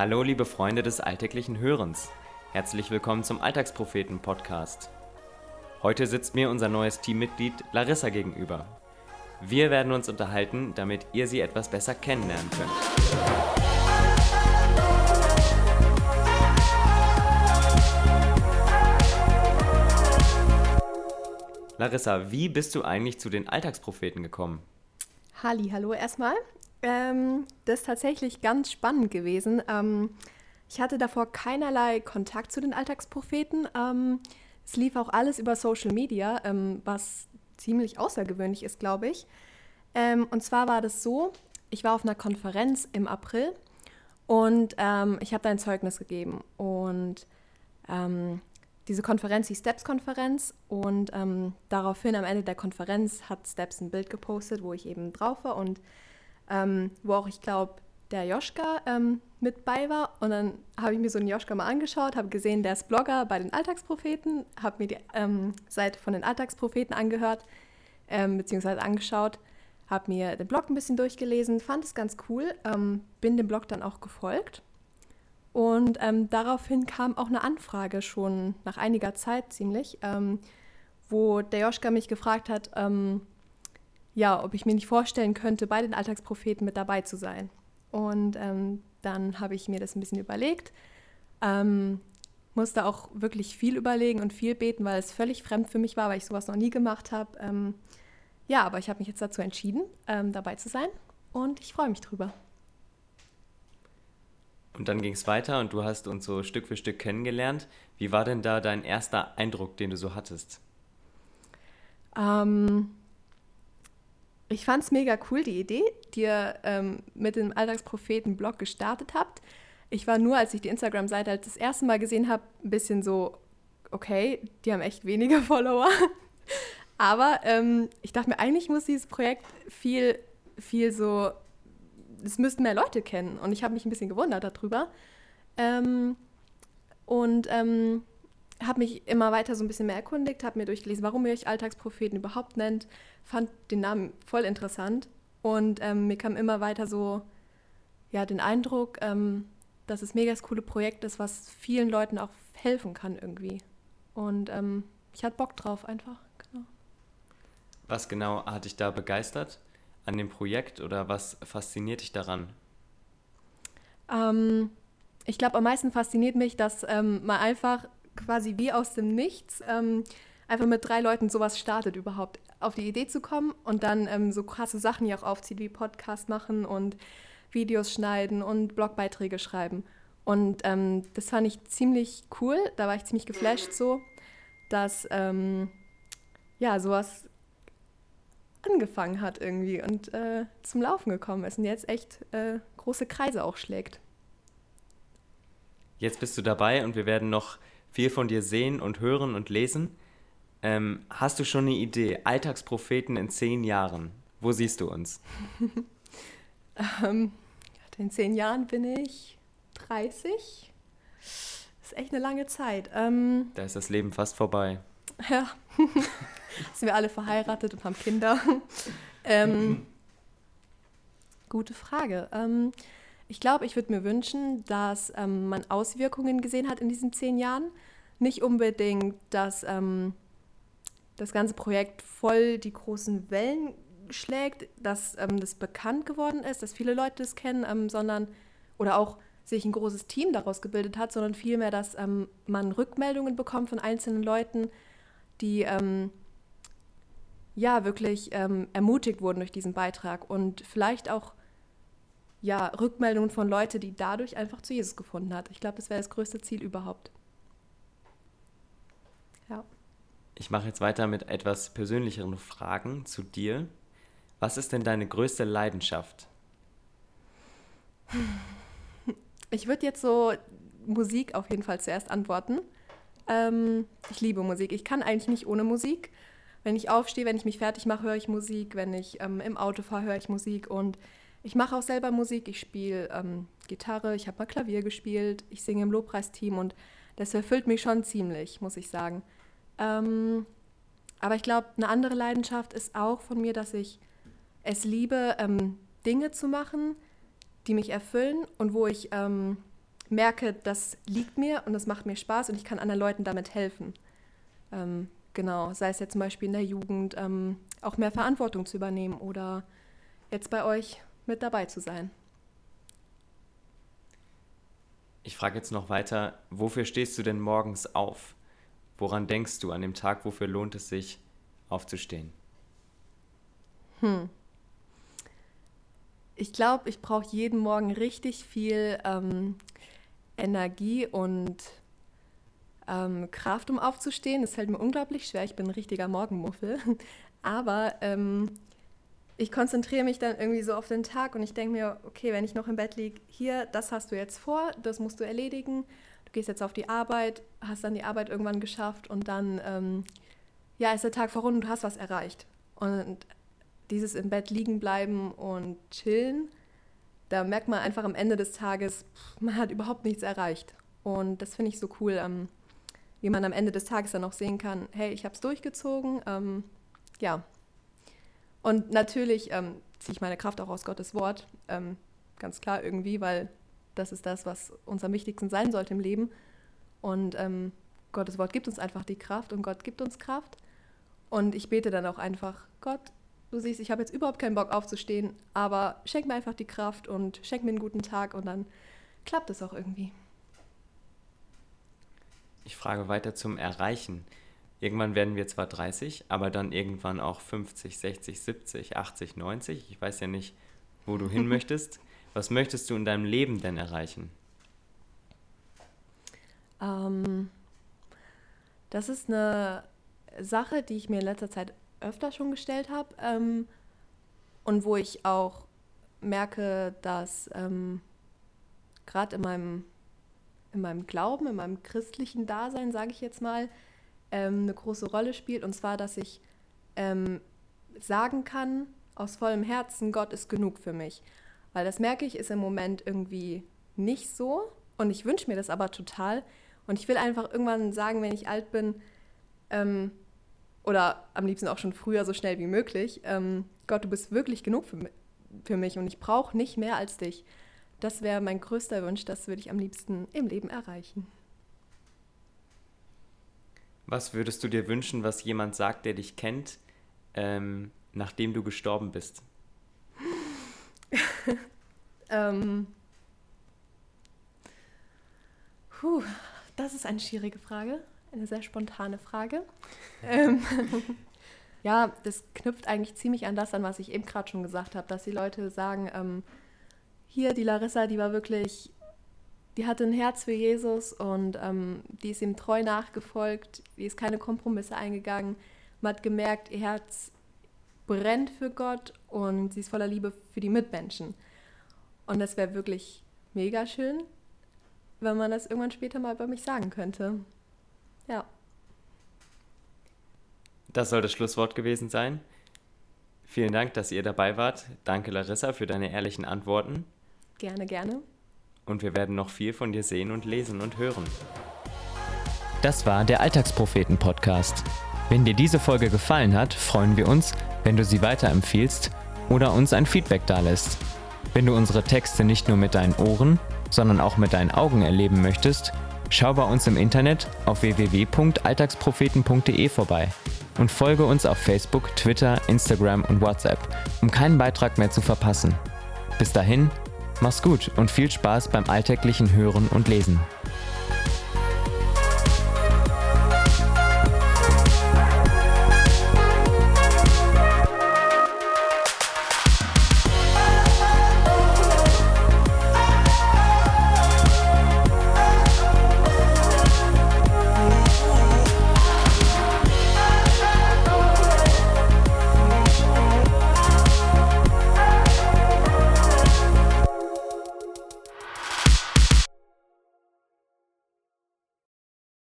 Hallo, liebe Freunde des alltäglichen Hörens. Herzlich willkommen zum Alltagspropheten-Podcast. Heute sitzt mir unser neues Teammitglied Larissa gegenüber. Wir werden uns unterhalten, damit ihr sie etwas besser kennenlernen könnt. Larissa, wie bist du eigentlich zu den Alltagspropheten gekommen? Halli, hallo erstmal. Ähm, das ist tatsächlich ganz spannend gewesen. Ähm, ich hatte davor keinerlei Kontakt zu den Alltagspropheten. Ähm, es lief auch alles über Social Media, ähm, was ziemlich außergewöhnlich ist, glaube ich. Ähm, und zwar war das so, ich war auf einer Konferenz im April und ähm, ich habe da ein Zeugnis gegeben. Und diese Konferenz, die Steps-Konferenz. Und daraufhin am Ende der Konferenz hat Steps ein Bild gepostet, wo ich eben drauf war und ähm, wo auch, ich glaube, der Joschka ähm, mit bei war. Und dann habe ich mir so einen Joschka mal angeschaut, habe gesehen, der ist Blogger bei den Alltagspropheten, habe mir die ähm, Seite von den Alltagspropheten angehört, ähm, beziehungsweise angeschaut, habe mir den Blog ein bisschen durchgelesen, fand es ganz cool, ähm, bin dem Blog dann auch gefolgt. Und ähm, daraufhin kam auch eine Anfrage schon nach einiger Zeit ziemlich, wo der Joschka mich gefragt hat, ja, ob ich mir nicht vorstellen könnte, bei den Alltagspropheten mit dabei zu sein. Und ähm, dann habe ich mir das ein bisschen überlegt, ähm, musste auch wirklich viel überlegen und viel beten, weil es völlig fremd für mich war, weil ich sowas noch nie gemacht habe. Ähm, ja, aber ich habe mich jetzt dazu entschieden, ähm, dabei zu sein und ich freue mich drüber. Und dann ging es weiter und du hast uns so Stück für Stück kennengelernt. Wie war denn da dein erster Eindruck, den du so hattest? Ähm, ich fand es mega cool, die Idee, die ihr ähm, mit dem Alltagspropheten-Blog gestartet habt. Ich war nur, als ich die Instagram-Seite halt das erste Mal gesehen habe, ein bisschen so, okay, die haben echt wenige Follower. Aber ähm, ich dachte mir, eigentlich muss dieses Projekt viel, viel so, es müssten mehr Leute kennen. Und ich habe mich ein bisschen gewundert darüber. Ähm, und ähm, habe mich immer weiter so ein bisschen mehr erkundigt, habe mir durchgelesen, warum ihr euch Alltagspropheten überhaupt nennt, fand den Namen voll interessant und ähm, mir kam immer weiter so ja, den Eindruck, ähm, dass es mega das coole Projekt ist, was vielen Leuten auch helfen kann irgendwie. Und ähm, ich hatte Bock drauf einfach. Genau. Was genau hat dich da begeistert an dem Projekt oder was fasziniert dich daran? Ähm, ich glaube, am meisten fasziniert mich, dass ähm, man einfach quasi wie aus dem Nichts ähm, einfach mit drei Leuten sowas startet überhaupt. Auf die Idee zu kommen und dann ähm, so krasse Sachen hier auch aufzieht, wie Podcast machen und Videos schneiden und Blogbeiträge schreiben. Und ähm, das fand ich ziemlich cool, da war ich ziemlich geflasht so, dass ähm, ja sowas angefangen hat irgendwie und äh, zum Laufen gekommen ist und jetzt echt äh, große Kreise auch schlägt. Jetzt bist du dabei und wir werden noch viel von dir sehen und hören und lesen. Ähm, hast du schon eine Idee? Alltagspropheten in zehn Jahren. Wo siehst du uns? ähm, in zehn Jahren bin ich 30. Das ist echt eine lange Zeit. Ähm, da ist das Leben fast vorbei. Ja. sind wir alle verheiratet und haben Kinder. ähm, gute Frage. Ähm, ich glaube, ich würde mir wünschen, dass ähm, man Auswirkungen gesehen hat in diesen zehn Jahren. Nicht unbedingt, dass ähm, das ganze Projekt voll die großen Wellen schlägt, dass ähm, das bekannt geworden ist, dass viele Leute das kennen, ähm, sondern oder auch sich ein großes Team daraus gebildet hat, sondern vielmehr, dass ähm, man Rückmeldungen bekommt von einzelnen Leuten, die ähm, ja wirklich ermutigt wurden durch diesen Beitrag und vielleicht auch ja, Rückmeldungen von Leuten, die dadurch einfach zu Jesus gefunden hat. Ich glaube, das wäre das größte Ziel überhaupt. Ja. Ich mache jetzt weiter mit etwas persönlicheren Fragen zu dir. Was ist denn deine größte Leidenschaft? Ich würde jetzt so Musik auf jeden Fall zuerst antworten. Ähm, ich liebe Musik. Ich kann eigentlich nicht ohne Musik. Wenn ich aufstehe, wenn ich mich fertig mache, höre ich Musik. Wenn ich ähm, im Auto fahre, höre ich Musik. Und ich mache auch selber Musik, ich spiele ähm, Gitarre, ich habe mal Klavier gespielt, ich singe im Lobpreisteam und das erfüllt mich schon ziemlich, muss ich sagen. Ähm, aber ich glaube, eine andere Leidenschaft ist auch von mir, dass ich es liebe, ähm, Dinge zu machen, die mich erfüllen und wo ich ähm, merke, das liegt mir und das macht mir Spaß und ich kann anderen Leuten damit helfen. Ähm, genau, sei es jetzt zum Beispiel in der Jugend, ähm, auch mehr Verantwortung zu übernehmen oder jetzt bei euch mit dabei zu sein. Ich frage jetzt noch weiter, wofür stehst du denn morgens auf? Woran denkst du an dem Tag, wofür lohnt es sich aufzustehen? Hm. Ich glaube, ich brauche jeden Morgen richtig viel ähm, Energie und ähm, Kraft, um aufzustehen. Es fällt mir unglaublich schwer. Ich bin ein richtiger Morgenmuffel. Aber ähm, ich konzentriere mich dann irgendwie so auf den Tag und ich denke mir, okay, wenn ich noch im Bett liege, hier, das hast du jetzt vor, das musst du erledigen. Du gehst jetzt auf die Arbeit, hast dann die Arbeit irgendwann geschafft und dann, ähm, ja, ist der Tag voran und du hast was erreicht. Und dieses im Bett liegen bleiben und chillen, da merkt man einfach am Ende des Tages, man hat überhaupt nichts erreicht. Und das finde ich so cool, ähm, wie man am Ende des Tages dann auch sehen kann, hey, ich habe es durchgezogen. Ähm, ja. Und natürlich ähm, ziehe ich meine Kraft auch aus Gottes Wort, ähm, ganz klar irgendwie, weil das ist das, was uns am wichtigsten sein sollte im Leben. Und ähm, Gottes Wort gibt uns einfach die Kraft und Gott gibt uns Kraft. Und ich bete dann auch einfach, Gott, du siehst, ich habe jetzt überhaupt keinen Bock aufzustehen, aber schenk mir einfach die Kraft und schenk mir einen guten Tag und dann klappt es auch irgendwie. Ich frage weiter zum Erreichen. Irgendwann werden wir zwar 30, aber dann irgendwann auch 50, 60, 70, 80, 90. Ich weiß ja nicht, wo du hin möchtest. Was möchtest du in deinem Leben denn erreichen? Ähm, das ist eine Sache, die ich mir in letzter Zeit öfter schon gestellt habe ähm, und wo ich auch merke, dass ähm, gerade in meinem, in meinem Glauben, in meinem christlichen Dasein, sage ich jetzt mal, ähm, eine große Rolle spielt. Und zwar, dass ich ähm, sagen kann aus vollem Herzen, Gott ist genug für mich. Weil das merke ich, ist im Moment irgendwie nicht so. Und ich wünsche mir das aber total. Und ich will einfach irgendwann sagen, wenn ich alt bin, ähm, oder am liebsten auch schon früher, so schnell wie möglich, ähm, Gott, du bist wirklich genug für, für mich und ich brauche nicht mehr als dich. Das wäre mein größter Wunsch, das würde ich am liebsten im Leben erreichen. Was würdest du dir wünschen, was jemand sagt, der dich kennt, ähm, nachdem du gestorben bist? ähm, puh, das ist eine schwierige Frage eine sehr spontane Frage. ähm, ja, das knüpft eigentlich ziemlich an das an, was ich eben gerade schon gesagt habe, dass die Leute sagen, ähm, hier, die Larissa, die war wirklich, die hatte ein Herz für Jesus und ähm, die ist ihm treu nachgefolgt, die ist keine Kompromisse eingegangen. Man hat gemerkt, ihr Herz brennt für Gott und sie ist voller Liebe für die Mitmenschen. Und das wäre wirklich mega schön, wenn man das irgendwann später mal bei mich sagen könnte. Ja. Das soll das Schlusswort gewesen sein. Vielen Dank, dass ihr dabei wart. Danke, Larissa, für deine ehrlichen Antworten. Gerne, gerne. Und wir werden noch viel von dir sehen und lesen und hören. Das war der Alltagspropheten-Podcast. Wenn dir diese Folge gefallen hat, freuen wir uns, wenn du sie weiterempfiehlst oder uns ein Feedback dalässt. Wenn du unsere Texte nicht nur mit deinen Ohren, sondern auch mit deinen Augen erleben möchtest, Schau bei uns im Internet auf www.alltagspropheten.de vorbei und folge uns auf Facebook, Twitter, Instagram und WhatsApp, um keinen Beitrag mehr zu verpassen. Bis dahin, mach's gut und viel Spaß beim alltäglichen Hören und Lesen.